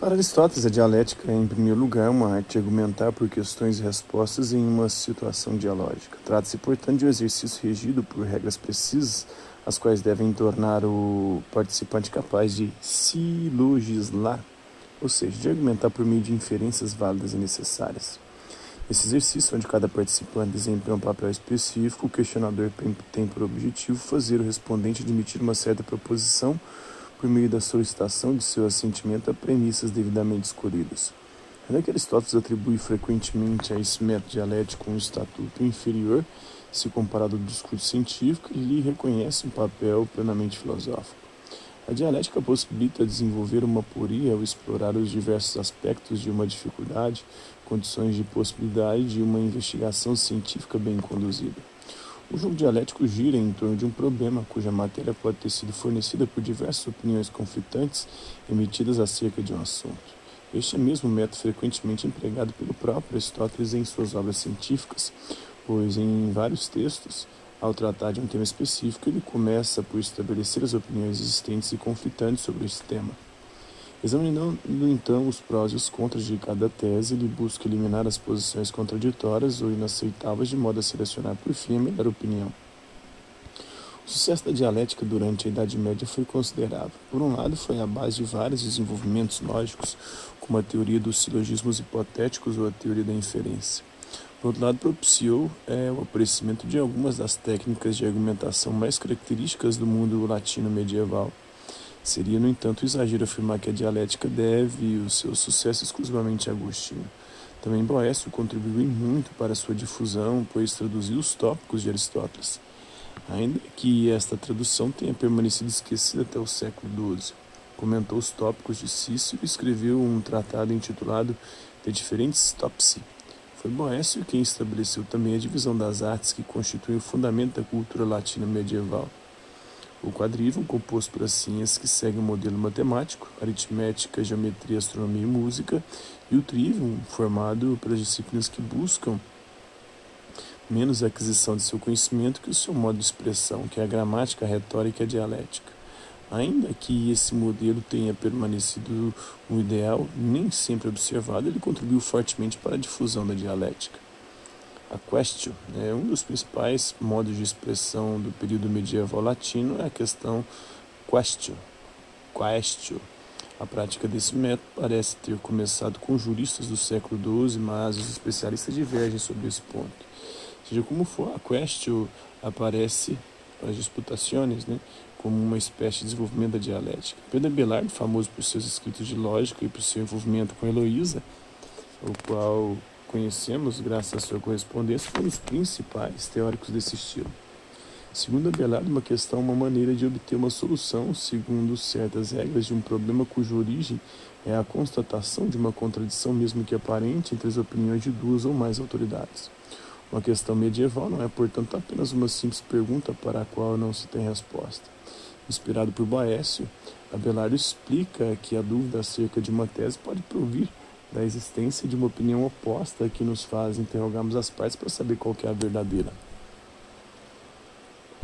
Para Aristóteles, a dialética é, em primeiro lugar, uma arte de argumentar por questões e respostas em uma situação dialógica. Trata-se, portanto, de um exercício regido por regras precisas, as quais devem tornar o participante capaz de silogislar, ou seja, de argumentar por meio de inferências válidas e necessárias. Esse exercício, onde cada participante desempenha um papel específico, o questionador tem por objetivo fazer o respondente admitir uma certa proposição por meio da solicitação de seu assentimento a premissas devidamente escolhidas. Ainda que Aristóteles atribui frequentemente a esse método dialético um estatuto inferior, se comparado ao discurso científico, ele reconhece um papel plenamente filosófico. A dialética possibilita desenvolver uma aporia ao explorar os diversos aspectos de uma dificuldade, condições de possibilidade de uma investigação científica bem conduzida. O jogo dialético gira em torno de um problema cuja matéria pode ter sido fornecida por diversas opiniões conflitantes emitidas acerca de um assunto. Este é mesmo método frequentemente empregado pelo próprio Aristóteles em suas obras científicas, pois em vários textos, ao tratar de um tema específico, ele começa por estabelecer as opiniões existentes e conflitantes sobre esse tema. Examinando então os prós e os contras de cada tese, ele busca eliminar as posições contraditórias ou inaceitáveis de modo a selecionar por fim a melhor opinião. O sucesso da dialética durante a Idade Média foi considerável. Por um lado, foi a base de vários desenvolvimentos lógicos, como a teoria dos silogismos hipotéticos ou a teoria da inferência. Por outro lado, propiciou é, o aparecimento de algumas das técnicas de argumentação mais características do mundo latino medieval Seria, no entanto, exagero afirmar que a dialética deve o seu sucesso exclusivamente a Agostinho. Também Boécio contribuiu muito para sua difusão, pois traduziu os tópicos de Aristóteles, ainda que esta tradução tenha permanecido esquecida até o século XII. Comentou os tópicos de Cícero e escreveu um tratado intitulado De Diferentes Topsi. Foi Boécio quem estabeleceu também a divisão das artes que constitui o fundamento da cultura latina medieval. O quadrívio, composto por as ciências que seguem o modelo matemático, aritmética, geometria, astronomia e música, e o trivium, formado pelas disciplinas que buscam menos a aquisição de seu conhecimento que o seu modo de expressão, que é a gramática, a retórica e a dialética. Ainda que esse modelo tenha permanecido um ideal nem sempre observado, ele contribuiu fortemente para a difusão da dialética. A questio é um dos principais modos de expressão do período medieval latino é a questão questio. Questio. A prática desse método parece ter começado com juristas do século XII, mas os especialistas divergem sobre esse ponto. Seja como for, a questio aparece para as disputações, né, como uma espécie de desenvolvimento da dialética. Pedro Abelard, famoso por seus escritos de lógica e por seu envolvimento com Heloísa, o qual conhecemos, graças à sua correspondência, foram os principais teóricos desse estilo. Segundo Abelard, uma questão é uma maneira de obter uma solução segundo certas regras de um problema cuja origem é a constatação de uma contradição, mesmo que aparente, entre as opiniões de duas ou mais autoridades. Uma questão medieval não é, portanto, apenas uma simples pergunta para a qual não se tem resposta. Inspirado por Boécio, Abelard explica que a dúvida acerca de uma tese pode provir da existência de uma opinião oposta que nos faz interrogarmos as partes para saber qual é a verdadeira.